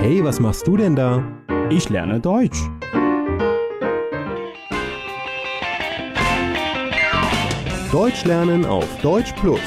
Hey, was machst du denn da? Ich lerne Deutsch. Deutsch lernen auf Deutsch Plus.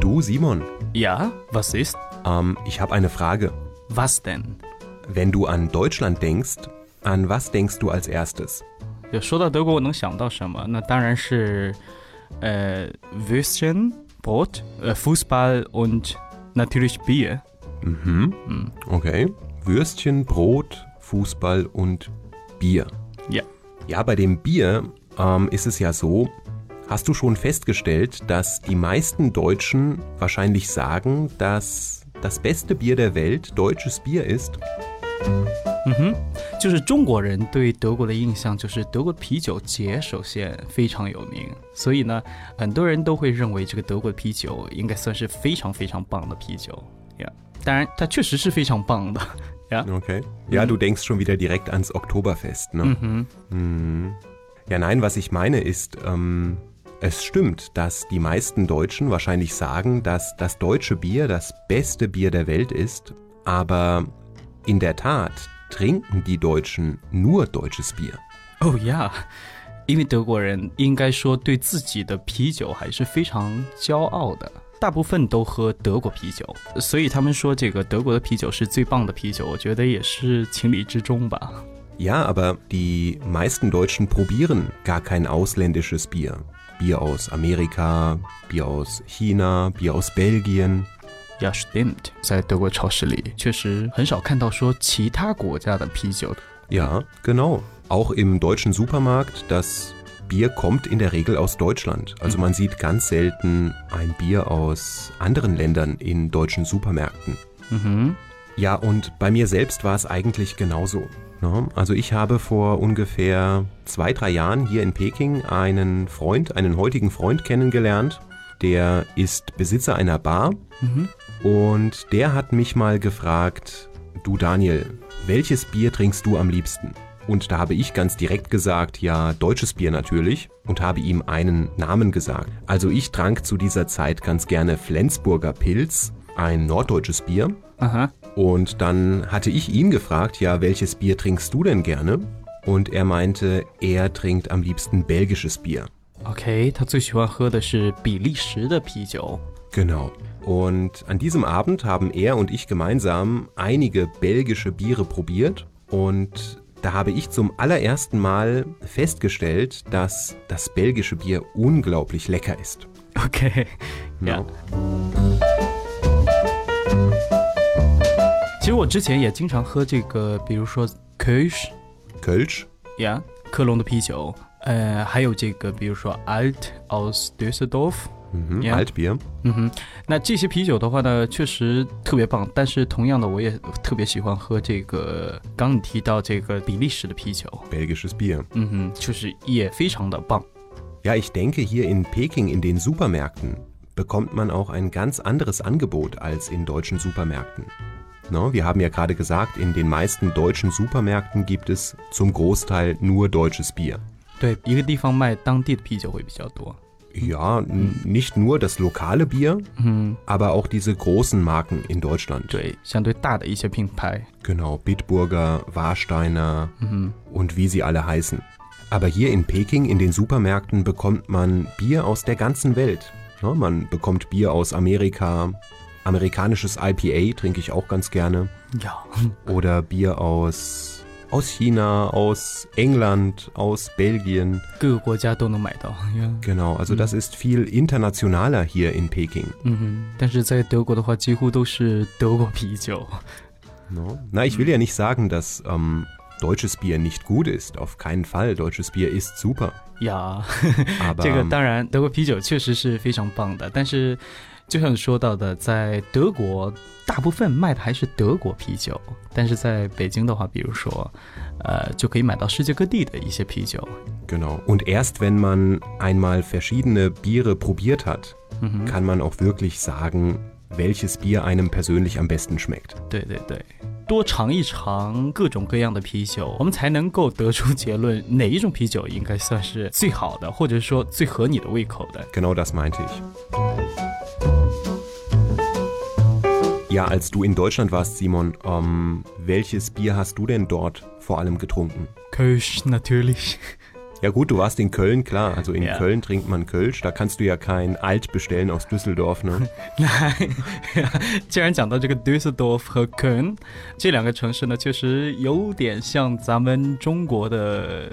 Du Simon, Ja, was ist? ähm, ich habe eine Frage. Was denn? Wenn du an Deutschland denkst, an was denkst du als erstes? 就说到德国，我能想到什么？那当然是，呃，Würstchen, Brot, äh, Fußball und natürlich Bier. Mhm. Okay. Würstchen, Brot, Fußball und Bier. Ja. Ja, bei dem Bier ähm, ist es ja so, hast du schon festgestellt, dass die meisten Deutschen wahrscheinlich sagen, dass das beste Bier der Welt deutsches Bier ist? 嗯哼，就是中国人对德国的印象就是德国啤酒节首先非常有名，所以呢，很多人都会认为这个德国的啤酒应该算是非常非常棒的啤酒呀。当然，它确实是非常棒的呀。Okay. Ja, du denkst schon wieder direkt ans Oktoberfest, ne? 嗯哼，Hm. Ja, nein, was ich meine ist, ähm, es stimmt, dass die meisten Deutschen wahrscheinlich sagen, dass das deutsche Bier das beste Bier der Welt ist, aber in der Tat trinken die Deutschen nur deutsches Bier. 哦呀，因为德国人应该说对自己的啤酒还是非常骄傲的，大部分都喝德国啤酒，所以他们说这个德国的啤酒是最棒的啤酒，我觉得也是情理之中吧。 Ja, aber die meisten Deutschen probieren gar kein ausländisches Bier. Bier aus Amerika, Bier aus China, Bier aus Belgien. Ja, stimmt，在德国超市里确实很少看到说其他国家的啤酒。 Ja, genau. Auch im deutschen Supermarkt, das Bier kommt in der Regel aus Deutschland. Also man sieht ganz selten ein Bier aus anderen Ländern in deutschen Supermärkten. 嗯哼， Ja, und bei mir selbst war es eigentlich genauso. Ne? Also ich habe vor ungefähr zwei, drei Jahren hier in Peking einen Freund, einen heutigen Freund kennengelernt. der ist Besitzer einer Bar Mhm. und der hat mich mal gefragt, du Daniel, welches Bier trinkst du am liebsten? Und da habe ich ganz direkt gesagt, ja, deutsches Bier natürlich und habe ihm einen Namen gesagt. Also ich trank zu dieser Zeit ganz gerne Flensburger Pilz, ein norddeutsches Bier. 啊哈，Und dann hatte ich ihn gefragt, ja, welches Bier trinkst du denn gerne? Und er meinte, er trinkt am liebsten belgisches Bier. OK，他最喜欢喝的是比利时的啤酒。 Genau. Und an diesem Abend haben er und ich gemeinsam einige belgische Biere probiert und da habe ich zum allerersten Mal festgestellt, dass das belgische Bier unglaublich lecker ist. OK， Ja. 其实我之前也经常喝这个，比如说 Kölsch Kölsch? 呀，科隆的啤酒， 呃，还有这个，比如说 Alt aus Düsseldorf。 Mhm, Ja. Altbier. 嗯哼，那这些啤酒的话呢，确实特别棒。但是同样的，我也特别喜欢喝这个，刚你提到这个比利时的啤酒， Belgisches Bier. 嗯哼，就是也非常的棒。 Ja, ich denke, hier in Peking in den Supermärkten bekommt man auch ein ganz anderes Angebot als in deutschen Supermärkten. No, wir haben ja gerade gesagt, in den meisten deutschen Supermärkten gibt es zum Großteil nur deutsches Bier. 对，一个地方卖当地的啤酒会比较多。 Ja, n- nicht nur das lokale Bier, 嗯， aber auch diese großen Marken in Deutschland. 对，相对大的一些品牌。 Genau, Bitburger, Warsteiner 嗯 und wie sie alle heißen. Aber hier in Peking in den Supermärkten bekommt man Bier aus der ganzen Welt. Ja, man bekommt Bier aus Amerika, amerikanisches IPA trinke ich auch ganz gerne. 哼，呀， Oder Bier aus, aus China, aus England, aus Belgien. Genau, also das ist viel internationaler hier in Peking. No? Na, ich will ja nicht sagen, dass ähm, deutsches Bier nicht gut ist. Auf keinen Fall. Deutsches Bier ist super. 呀， Aber 这个当然，德国啤酒确实是非常棒的，但是就像你说到的，在德国大部分卖的还是德国啤酒，但是在北京的话，比如说，呃，就可以买到世界各地的一些啤酒。 Genau. Und erst wenn man einmal verschiedene Biere probiert hat, 嗯哼， kann man auch wirklich sagen, welches Bier einem persönlich am besten schmeckt. 对对对， 多尝一尝各种各样的啤酒，我们才能够得出结论，哪一种啤酒应该算是最好的，或者说最合你的胃口的。Genau das meinte ich. Ja, als du in Deutschland warst, Simon, ähm, welches Bier hast du denn dort vor allem getrunken? Kölsch natürlich. Ja gut, du warst in Köln, klar. Also in Ja. Köln trinkt man Kölsch. Da kannst du ja kein Alt bestellen aus Düsseldorf, ne? 既然讲到这个 Düsseldorf 和 Köln 这两个城市呢，确实有点像咱们中国的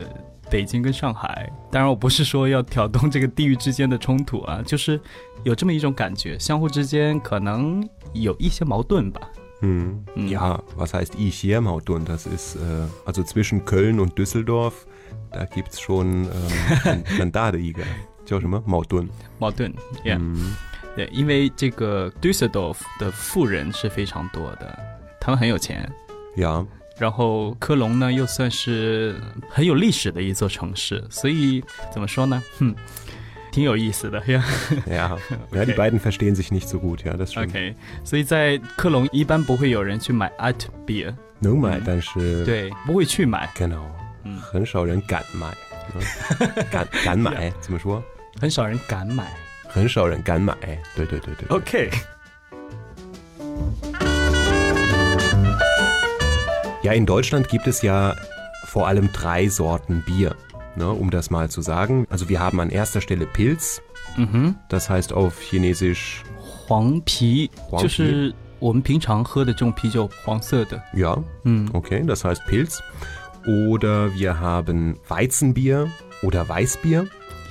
北京跟上海。当然，我不是说要挑动这个地域之间的冲突啊，就是有这么一种感觉，相互之间可能有一些矛盾吧。 Hm. Hm. Ja, was heißt ich hier, Mautun? Das ist, äh, also zwischen Köln und Düsseldorf, da gibt's schon ähm, ein Landadeiger. 叫什么？矛盾。矛盾，Yeah，、嗯对，因为这个 Düsseldorf 的富人是非常多的，他们很有钱。Ja, 然后科隆呢，又算是很有历史的一座城市，所以怎么说呢？哼，挺有意思的呀。ja. ja, die beiden verstehen sich nicht so gut, ja, das stimmt. OK，所以在科隆一般不会有人去买 Alt Beer，能买，但是对，不会去买，genau，嗯很少人敢买，ne? 敢敢买怎么说？很少人敢买。很少人敢买，对对对对。 OK， Ja, in Deutschland gibt es ja vor allem drei Sorten Bier, ne, um das mal zu sagen. Also wir haben an erster Stelle Pilz, 嗯哼， das heißt auf Chinesisch 黄啤黄啤就是我们平常喝的这种啤酒，黄色的。 ja, 嗯 okay, das heißt Pilz. Oder wir haben Weizenbier oder Weißbier.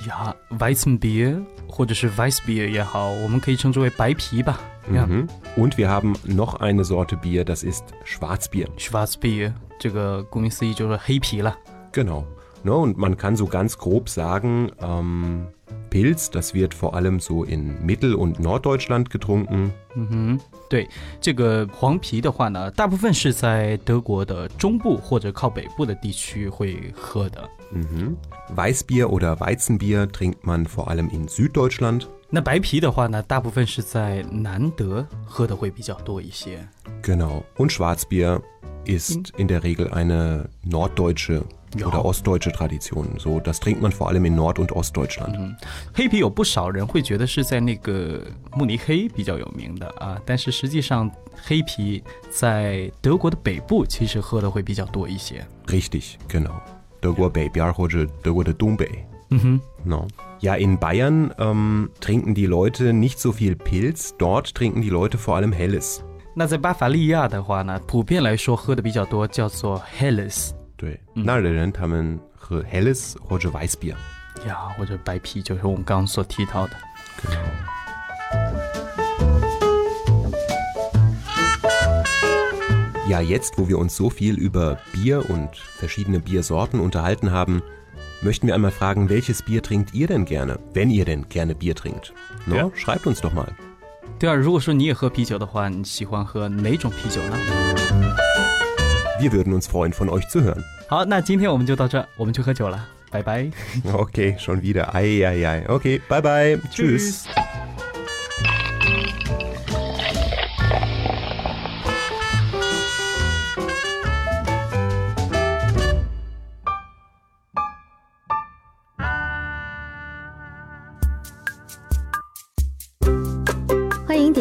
呀，Weizenbier 或者是 Weissbier 也好，我们可以称之为白啤吧。呀、 Mhm. Und wir haben noch eine Sorte Bier, das ist Schwarzbier. Schwarzbier 这个顾名思义就是黑啤了。 Genau. Ne, und man kann so ganz grob sagen, ähm, Pilz, das wird vor allem so in Mittel- und Norddeutschland getrunken. 嗯哼，对，这个黄啤的话呢，大部分是在德国的中部或者靠北部的地区会喝的。嗯哼 Weißbier oder Weizenbier trinkt man vor allem in Süddeutschland. 那白啤的话呢，大部分是在南德喝的会比较多一些。Genau. Und Schwarzbier ist in der Regel eine norddeutsche oder ostdeutsche Tradition. So, das trinkt man vor allem in Nord- und Ostdeutschland. 黑啤有不少人会觉得是在那个慕尼黑比较有名的啊，但是实际上黑啤在德国的北部其实喝的会比较多一些。Richtig, genau. 德国北边或者德国的东北。嗯哼，No. Ja, in Bayern ähm, trinken die Leute nicht so viel Pilz. Dort trinken die Leute vor allem Helles. 那在巴伐利亚的话呢，普遍来说喝的比较多，叫做 Helles 对，那儿的人他们喝 Helles 或者 Weißbier。呀，或者白啤，就是我们刚刚所提到的。Ja, jetzt, wo wir uns so viel über Bier und verschiedene Biersorten unterhalten haben, möchten wir einmal fragen, welches Bier trinkt ihr denn gerne, wenn ihr denn gerne Bier trinkt? No? Ja. Schreibt uns doch mal. 对啊，如果说你也喝啤酒的话，你喜欢喝哪种啤酒呢？ Wir würden uns freuen, von euch zu hören. 好，那今天我们就到这，我们去喝酒了，拜拜。 Okay, schon wieder. Ei, ei, ei. Okay, bye bye. Tschüss. 欢